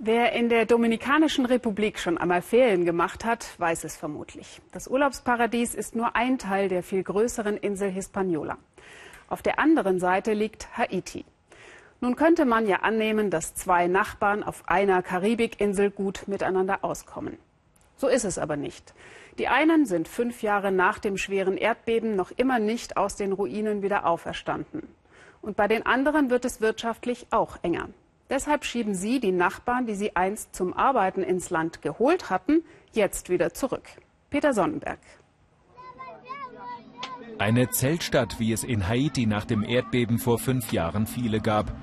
Wer in der Dominikanischen Republik schon einmal Ferien gemacht hat, weiß es vermutlich. Das Urlaubsparadies ist nur ein Teil der viel größeren Insel Hispaniola. Auf der anderen Seite liegt Haiti. Nun könnte man ja annehmen, dass zwei Nachbarn auf einer Karibikinsel gut miteinander auskommen. So ist es aber nicht. Die einen sind fünf Jahre nach dem schweren Erdbeben noch immer nicht aus den Ruinen wieder auferstanden. Und bei den anderen wird es wirtschaftlich auch enger. Deshalb schieben sie die Nachbarn, die sie einst zum Arbeiten ins Land geholt hatten, jetzt wieder zurück. Peter Sonnenberg. Eine Zeltstadt, wie es in Haiti nach dem Erdbeben vor fünf Jahren viele gab.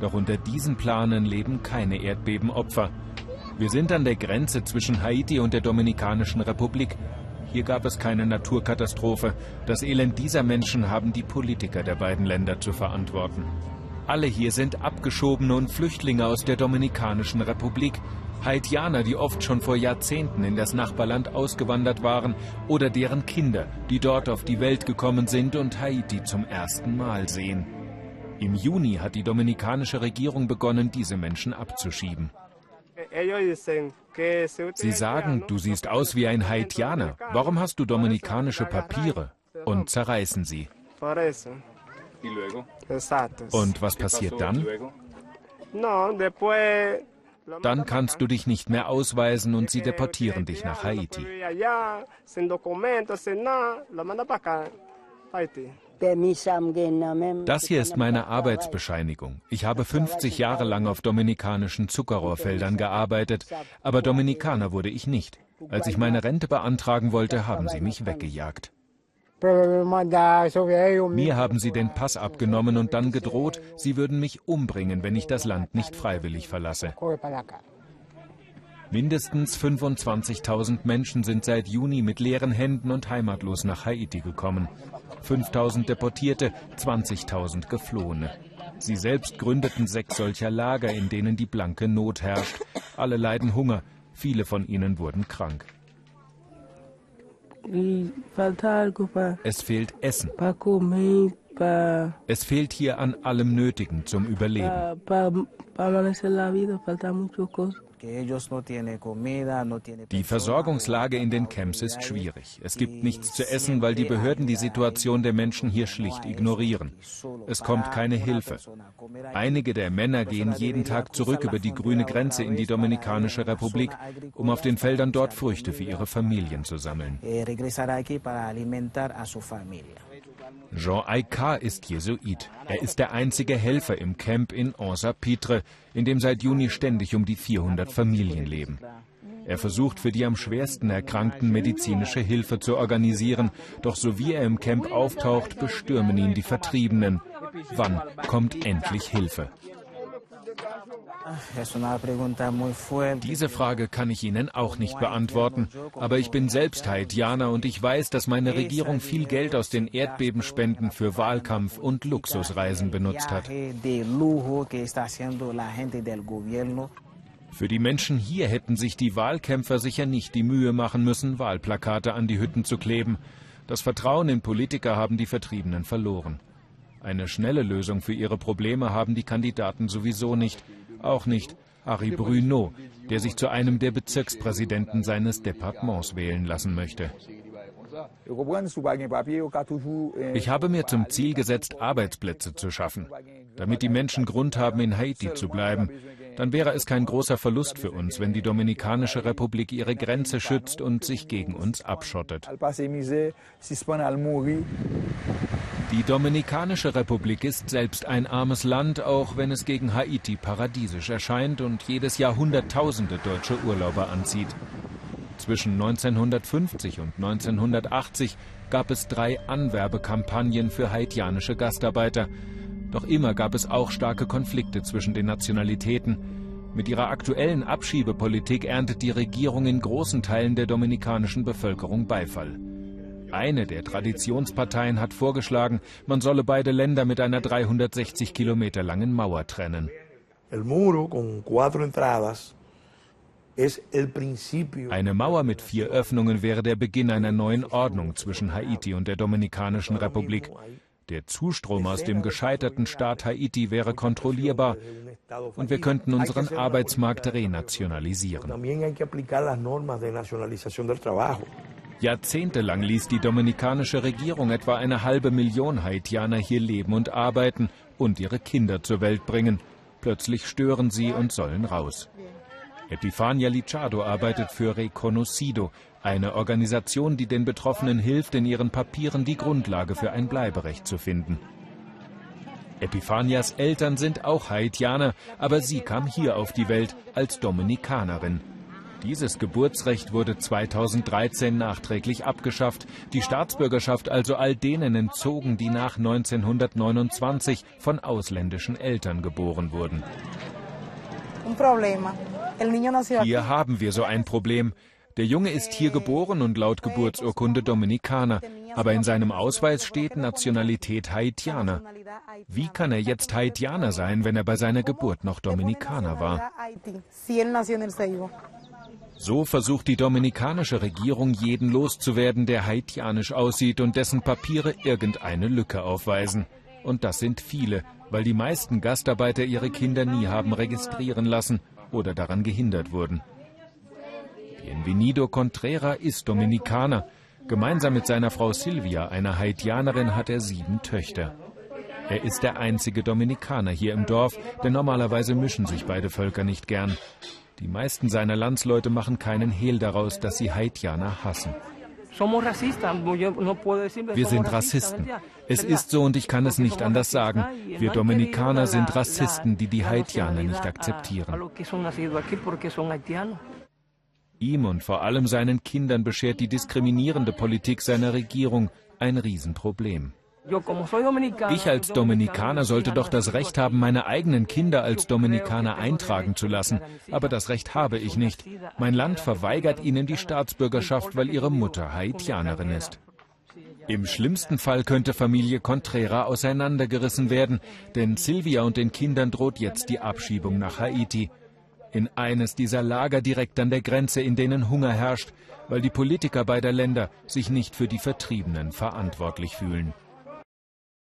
Doch unter diesen Planen leben keine Erdbebenopfer. Wir sind an der Grenze zwischen Haiti und der Dominikanischen Republik. Hier gab es keine Naturkatastrophe. Das Elend dieser Menschen haben die Politiker der beiden Länder zu verantworten. Alle hier sind Abgeschobene und Flüchtlinge aus der Dominikanischen Republik. Haitianer, die oft schon vor Jahrzehnten in das Nachbarland ausgewandert waren oder deren Kinder, die dort auf die Welt gekommen sind und Haiti zum ersten Mal sehen. Im Juni hat die dominikanische Regierung begonnen, diese Menschen abzuschieben. Sie sagen, du siehst aus wie ein Haitianer. Warum hast du dominikanische Papiere? Und zerreißen sie. Und was passiert dann? Dann kannst du dich nicht mehr ausweisen und sie deportieren dich nach Haiti. Das hier ist meine Arbeitsbescheinigung. Ich habe 50 Jahre lang auf dominikanischen Zuckerrohrfeldern gearbeitet, aber Dominikaner wurde ich nicht. Als ich meine Rente beantragen wollte, haben sie mich weggejagt. Mir haben sie den Pass abgenommen und dann gedroht, sie würden mich umbringen, wenn ich das Land nicht freiwillig verlasse. Mindestens 25.000 Menschen sind seit Juni mit leeren Händen und heimatlos nach Haiti gekommen. 5.000 Deportierte, 20.000 Geflohene. Sie selbst gründeten sechs solcher Lager, in denen die blanke Not herrscht. Alle leiden Hunger, viele von ihnen wurden krank. Es fehlt Essen. Es fehlt hier an allem Nötigen zum Überleben. Die Versorgungslage in den Camps ist schwierig. Es gibt nichts zu essen, weil die Behörden die Situation der Menschen hier schlicht ignorieren. Es kommt keine Hilfe. Einige der Männer gehen jeden Tag zurück über die grüne Grenze in die Dominikanische Republik, um auf den Feldern dort Früchte für ihre Familien zu sammeln. Jean Aika ist Jesuit. Er ist der einzige Helfer im Camp in Ansa-Pitre, in dem seit Juni ständig um die 400 Familien leben. Er versucht für die am schwersten Erkrankten medizinische Hilfe zu organisieren, doch so wie er im Camp auftaucht, bestürmen ihn die Vertriebenen. Wann kommt endlich Hilfe? Diese Frage kann ich Ihnen auch nicht beantworten. Aber ich bin selbst Haitianer und ich weiß, dass meine Regierung viel Geld aus den Erdbebenspenden für Wahlkampf und Luxusreisen benutzt hat. Für die Menschen hier hätten sich die Wahlkämpfer sicher nicht die Mühe machen müssen, Wahlplakate an die Hütten zu kleben. Das Vertrauen in Politiker haben die Vertriebenen verloren. Eine schnelle Lösung für ihre Probleme haben die Kandidaten sowieso nicht. Auch nicht Harry Bruno, der sich zu einem der Bezirkspräsidenten seines Departements wählen lassen möchte. Ich habe mir zum Ziel gesetzt, Arbeitsplätze zu schaffen, damit die Menschen Grund haben, in Haiti zu bleiben. Dann wäre es kein großer Verlust für uns, wenn die Dominikanische Republik ihre Grenze schützt und sich gegen uns abschottet. Die Dominikanische Republik ist selbst ein armes Land, auch wenn es gegen Haiti paradiesisch erscheint und jedes Jahr Hunderttausende deutsche Urlauber anzieht. Zwischen 1950 und 1980 gab es drei Anwerbekampagnen für haitianische Gastarbeiter. Doch immer gab es auch starke Konflikte zwischen den Nationalitäten. Mit ihrer aktuellen Abschiebepolitik erntet die Regierung in großen Teilen der dominikanischen Bevölkerung Beifall. Eine der Traditionsparteien hat vorgeschlagen, man solle beide Länder mit einer 360 Kilometer langen Mauer trennen. Eine Mauer mit vier Öffnungen wäre der Beginn einer neuen Ordnung zwischen Haiti und der Dominikanischen Republik. Der Zustrom aus dem gescheiterten Staat Haiti wäre kontrollierbar und wir könnten unseren Arbeitsmarkt renationalisieren. Jahrzehntelang ließ die dominikanische Regierung etwa eine halbe Million Haitianer hier leben und arbeiten und ihre Kinder zur Welt bringen. Plötzlich stören sie und sollen raus. Epifania Lichado arbeitet für Reconocido, eine Organisation, die den Betroffenen hilft, in ihren Papieren die Grundlage für ein Bleiberecht zu finden. Epifanias Eltern sind auch Haitianer, aber sie kam hier auf die Welt als Dominikanerin. Dieses Geburtsrecht wurde 2013 nachträglich abgeschafft, die Staatsbürgerschaft also all denen entzogen, die nach 1929 von ausländischen Eltern geboren wurden. Hier haben wir so ein Problem. Der Junge ist hier geboren und laut Geburtsurkunde Dominikaner, aber in seinem Ausweis steht Nationalität Haitianer. Wie kann er jetzt Haitianer sein, wenn er bei seiner Geburt noch Dominikaner war? So versucht die dominikanische Regierung, jeden loszuwerden, der haitianisch aussieht und dessen Papiere irgendeine Lücke aufweisen. Und das sind viele, weil die meisten Gastarbeiter ihre Kinder nie haben registrieren lassen oder daran gehindert wurden. Bienvenido Contrera ist Dominikaner. Gemeinsam mit seiner Frau Silvia, einer Haitianerin, hat er sieben Töchter. Er ist der einzige Dominikaner hier im Dorf, denn normalerweise mischen sich beide Völker nicht gern. Die meisten seiner Landsleute machen keinen Hehl daraus, dass sie Haitianer hassen. Wir sind Rassisten. Es ist so und ich kann es nicht anders sagen. Wir Dominikaner sind Rassisten, die die Haitianer nicht akzeptieren. Ihm und vor allem seinen Kindern beschert die diskriminierende Politik seiner Regierung ein Riesenproblem. Ich als Dominikaner sollte doch das Recht haben, meine eigenen Kinder als Dominikaner eintragen zu lassen. Aber das Recht habe ich nicht. Mein Land verweigert ihnen die Staatsbürgerschaft, weil ihre Mutter Haitianerin ist. Im schlimmsten Fall könnte Familie Contrera auseinandergerissen werden, denn Silvia und den Kindern droht jetzt die Abschiebung nach Haiti. In eines dieser Lager direkt an der Grenze, in denen Hunger herrscht, weil die Politiker beider Länder sich nicht für die Vertriebenen verantwortlich fühlen.